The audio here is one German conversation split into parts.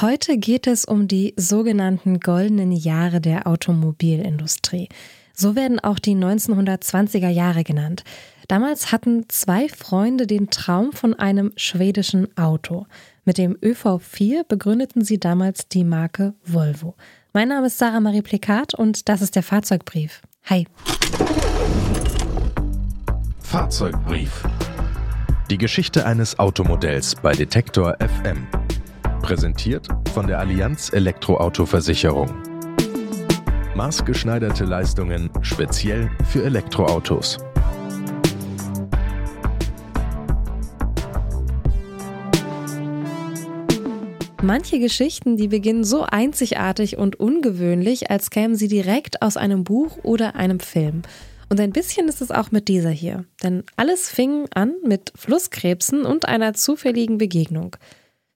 Heute geht es um die sogenannten goldenen Jahre der Automobilindustrie. So werden auch die 1920er Jahre genannt. Damals hatten zwei Freunde den Traum von einem schwedischen Auto. Mit dem ÖV4 begründeten sie damals die Marke Volvo. Mein Name ist Sarah Marie Plikat und das ist der Fahrzeugbrief. Hi. Fahrzeugbrief. Die Geschichte eines Automodells bei Detektor FM. Präsentiert von der Allianz Elektroauto-Versicherung. Maßgeschneiderte Leistungen speziell für Elektroautos. Manche Geschichten, die beginnen so einzigartig und ungewöhnlich, als kämen sie direkt aus einem Buch oder einem Film. Und ein bisschen ist es auch mit dieser hier. Denn alles fing an mit Flusskrebsen und einer zufälligen Begegnung.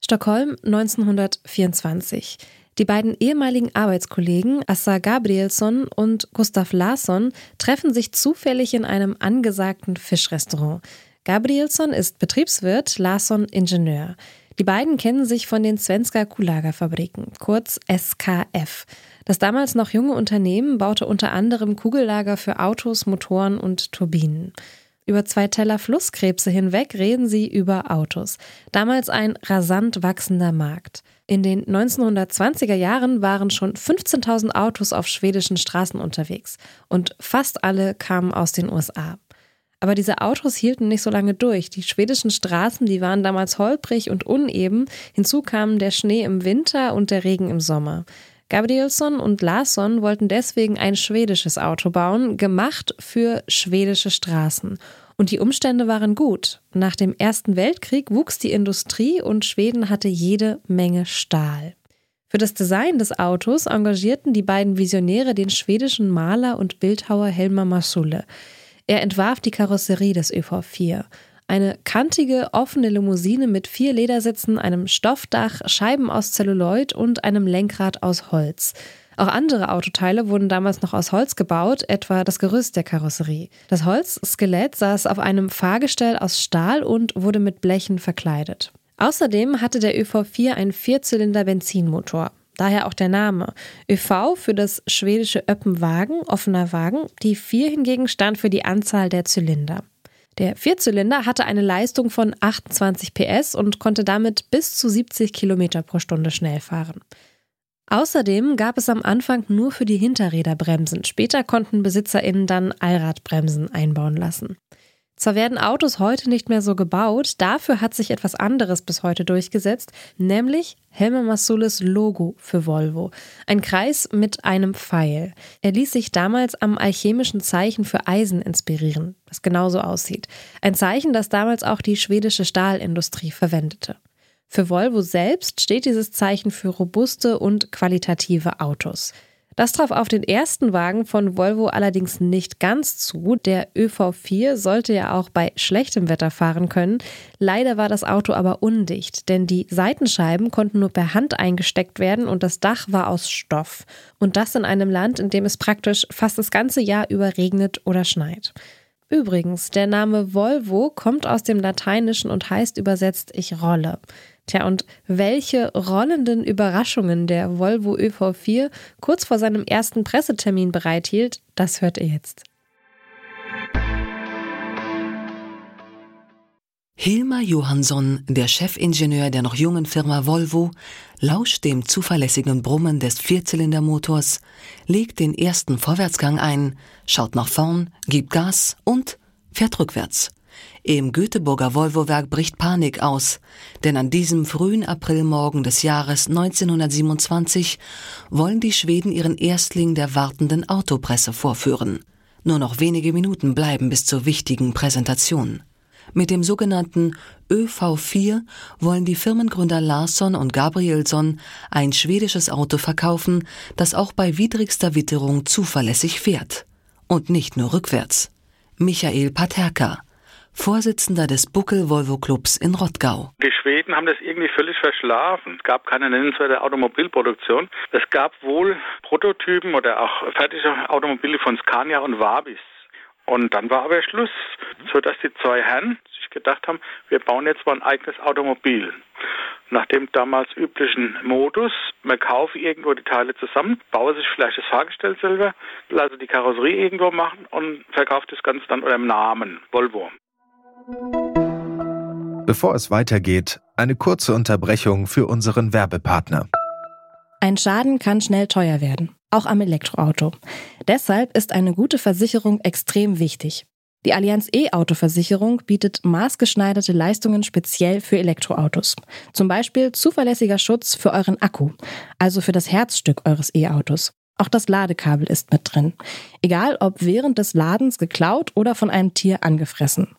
Stockholm 1924. Die beiden ehemaligen Arbeitskollegen Assa Gabrielsson und Gustav Larsson treffen sich zufällig in einem angesagten Fischrestaurant. Gabrielsson ist Betriebswirt, Larsson Ingenieur. Die beiden kennen sich von den Svenska Kullagerfabriken, kurz SKF. Das damals noch junge Unternehmen baute unter anderem Kugellager für Autos, Motoren und Turbinen. Über zwei Teller Flusskrebse hinweg reden sie über Autos. Damals ein rasant wachsender Markt. In den 1920er Jahren waren schon 15.000 Autos auf schwedischen Straßen unterwegs und fast alle kamen aus den USA. Aber diese Autos hielten nicht so lange durch. Die schwedischen Straßen, die waren damals holprig und uneben. Hinzu kamen der Schnee im Winter und der Regen im Sommer. Gabrielsson und Larsson wollten deswegen ein schwedisches Auto bauen, gemacht für schwedische Straßen. Und die Umstände waren gut. Nach dem Ersten Weltkrieg wuchs die Industrie und Schweden hatte jede Menge Stahl. Für das Design des Autos engagierten die beiden Visionäre den schwedischen Maler und Bildhauer Helmer Masulle. Er entwarf die Karosserie des ÖV4. Eine kantige, offene Limousine mit vier Ledersitzen, einem Stoffdach, Scheiben aus Zelluloid und einem Lenkrad aus Holz. Auch andere Autoteile wurden damals noch aus Holz gebaut, etwa das Gerüst der Karosserie. Das Holzskelett saß auf einem Fahrgestell aus Stahl und wurde mit Blechen verkleidet. Außerdem hatte der ÖV4 einen Vierzylinder-Benzinmotor. Daher auch der Name. ÖV für das schwedische Öppenwagen, offener Wagen, die 4 hingegen stand für die Anzahl der Zylinder. Der Vierzylinder hatte eine Leistung von 28 PS und konnte damit bis zu 70 km pro Stunde schnell fahren. Außerdem gab es am Anfang nur für die Hinterräder Bremsen. Später konnten BesitzerInnen dann Allradbremsen einbauen lassen. Zwar werden Autos heute nicht mehr so gebaut, dafür hat sich etwas anderes bis heute durchgesetzt, nämlich Helmer Masules Logo für Volvo. Ein Kreis mit einem Pfeil. Er ließ sich damals am alchemischen Zeichen für Eisen inspirieren, das genauso aussieht. Ein Zeichen, das damals auch die schwedische Stahlindustrie verwendete. Für Volvo selbst steht dieses Zeichen für robuste und qualitative Autos. Das traf auf den ersten Wagen von Volvo allerdings nicht ganz zu. Der ÖV4 sollte ja auch bei schlechtem Wetter fahren können. Leider war das Auto aber undicht, denn die Seitenscheiben konnten nur per Hand eingesteckt werden und das Dach war aus Stoff. Und das in einem Land, in dem es praktisch fast das ganze Jahr über regnet oder schneit. Übrigens, der Name Volvo kommt aus dem Lateinischen und heißt übersetzt ich rolle. Tja, und welche rollenden Überraschungen der Volvo ÖV4 kurz vor seinem ersten Pressetermin bereithielt, das hört ihr jetzt. Hilmar Johansson, der Chefingenieur der noch jungen Firma Volvo, lauscht dem zuverlässigen Brummen des Vierzylindermotors, legt den ersten Vorwärtsgang ein, schaut nach vorn, gibt Gas und fährt rückwärts. Im Göteborger Volvo-Werk bricht Panik aus, denn an diesem frühen Aprilmorgen des Jahres 1927 wollen die Schweden ihren Erstling der wartenden Autopresse vorführen. Nur noch wenige Minuten bleiben bis zur wichtigen Präsentation. Mit dem sogenannten ÖV4 wollen die Firmengründer Larsson und Gabrielsson ein schwedisches Auto verkaufen, das auch bei widrigster Witterung zuverlässig fährt. Und nicht nur rückwärts. Michael Paterka, Vorsitzender des Buckel Volvo Clubs in Rottgau. Die Schweden haben das irgendwie völlig verschlafen. Es gab keine nennenswerte Automobilproduktion. Es gab wohl Prototypen oder auch fertige Automobile von Scania und Vabis. Und dann war aber Schluss, sodass die zwei Herren sich gedacht haben, wir bauen jetzt mal ein eigenes Automobil. Nach dem damals üblichen Modus, man kauft irgendwo die Teile zusammen, baue sich vielleicht das Fahrgestell selber, lasse die Karosserie irgendwo machen und verkauft das Ganze dann unter dem Namen Volvo. Bevor es weitergeht, eine kurze Unterbrechung für unseren Werbepartner. Ein Schaden kann schnell teuer werden, auch am Elektroauto. Deshalb ist eine gute Versicherung extrem wichtig. Die Allianz E-Auto-Versicherung bietet maßgeschneiderte Leistungen speziell für Elektroautos. Zum Beispiel zuverlässiger Schutz für euren Akku, also für das Herzstück eures E-Autos. Auch das Ladekabel ist mit drin. Egal ob während des Ladens geklaut oder von einem Tier angefressen.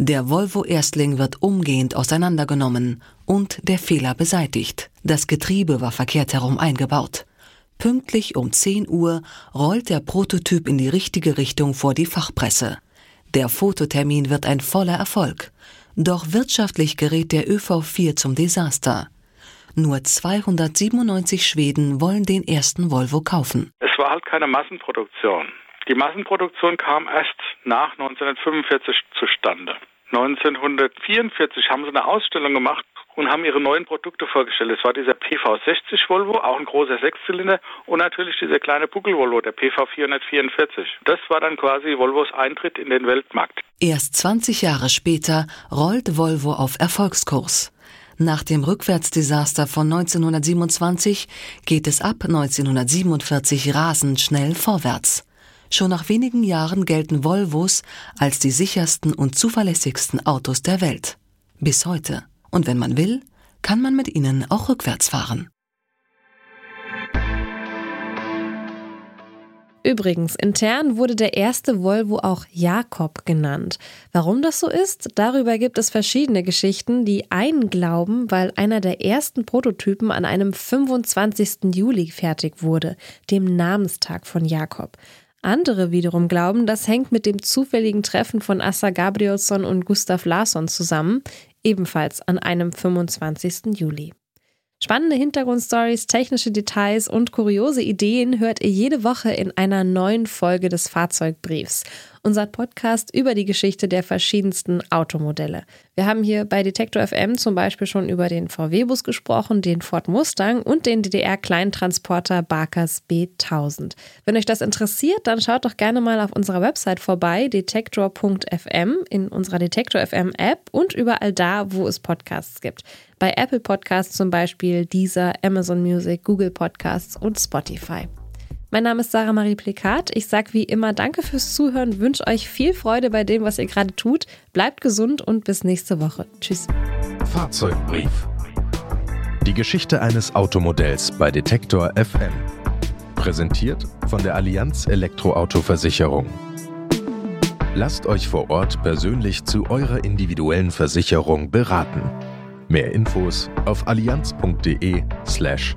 Der Volvo Erstling wird umgehend auseinandergenommen und der Fehler beseitigt. Das Getriebe war verkehrt herum eingebaut. Pünktlich um 10 Uhr rollt der Prototyp in die richtige Richtung vor die Fachpresse. Der Fototermin wird ein voller Erfolg. Doch wirtschaftlich gerät der ÖV4 zum Desaster. Nur 297 Schweden wollen den ersten Volvo kaufen. Es war halt keine Massenproduktion. Die Massenproduktion kam erst nach 1945 zustande. 1944 haben sie eine Ausstellung gemacht und haben ihre neuen Produkte vorgestellt. Es war dieser PV60 Volvo, auch ein großer Sechszylinder und natürlich dieser kleine Buckel Volvo, der PV 444. Das war dann quasi Volvos Eintritt in den Weltmarkt. Erst 20 Jahre später rollt Volvo auf Erfolgskurs. Nach dem Rückwärtsdesaster von 1927 geht es ab 1947 rasend schnell vorwärts. Schon nach wenigen Jahren gelten Volvos als die sichersten und zuverlässigsten Autos der Welt. Bis heute. Und wenn man will, kann man mit ihnen auch rückwärts fahren. Übrigens, intern wurde der erste Volvo auch Jakob genannt. Warum das so ist, darüber gibt es verschiedene Geschichten. Die einen glauben, weil einer der ersten Prototypen an einem 25. Juli fertig wurde, dem Namenstag von Jakob. Andere wiederum glauben, das hängt mit dem zufälligen Treffen von Assa Gabrielsson und Gustav Larsson zusammen, ebenfalls an einem 25. Juli. Spannende Hintergrundstories, technische Details und kuriose Ideen hört ihr jede Woche in einer neuen Folge des Fahrzeugbriefs, unser Podcast über die Geschichte der verschiedensten Automodelle. Wir haben hier bei Detektor FM zum Beispiel schon über den VW-Bus gesprochen, den Ford Mustang und den DDR-Kleintransporter Barkers B1000. Wenn euch das interessiert, dann schaut doch gerne mal auf unserer Website vorbei, detektor.fm, in unserer Detektor FM App und überall da, wo es Podcasts gibt. Bei Apple Podcasts zum Beispiel, Deezer, Amazon Music, Google Podcasts und Spotify. Mein Name ist Sarah Marie Plikat. Ich sage wie immer Danke fürs Zuhören, wünsche euch viel Freude bei dem, was ihr gerade tut. Bleibt gesund und bis nächste Woche. Tschüss. Fahrzeugbrief. Die Geschichte eines Automodells bei Detektor FM. Präsentiert von der Allianz Elektroautoversicherung. Lasst euch vor Ort persönlich zu eurer individuellen Versicherung beraten. Mehr Infos auf allianz.de/elektro. slash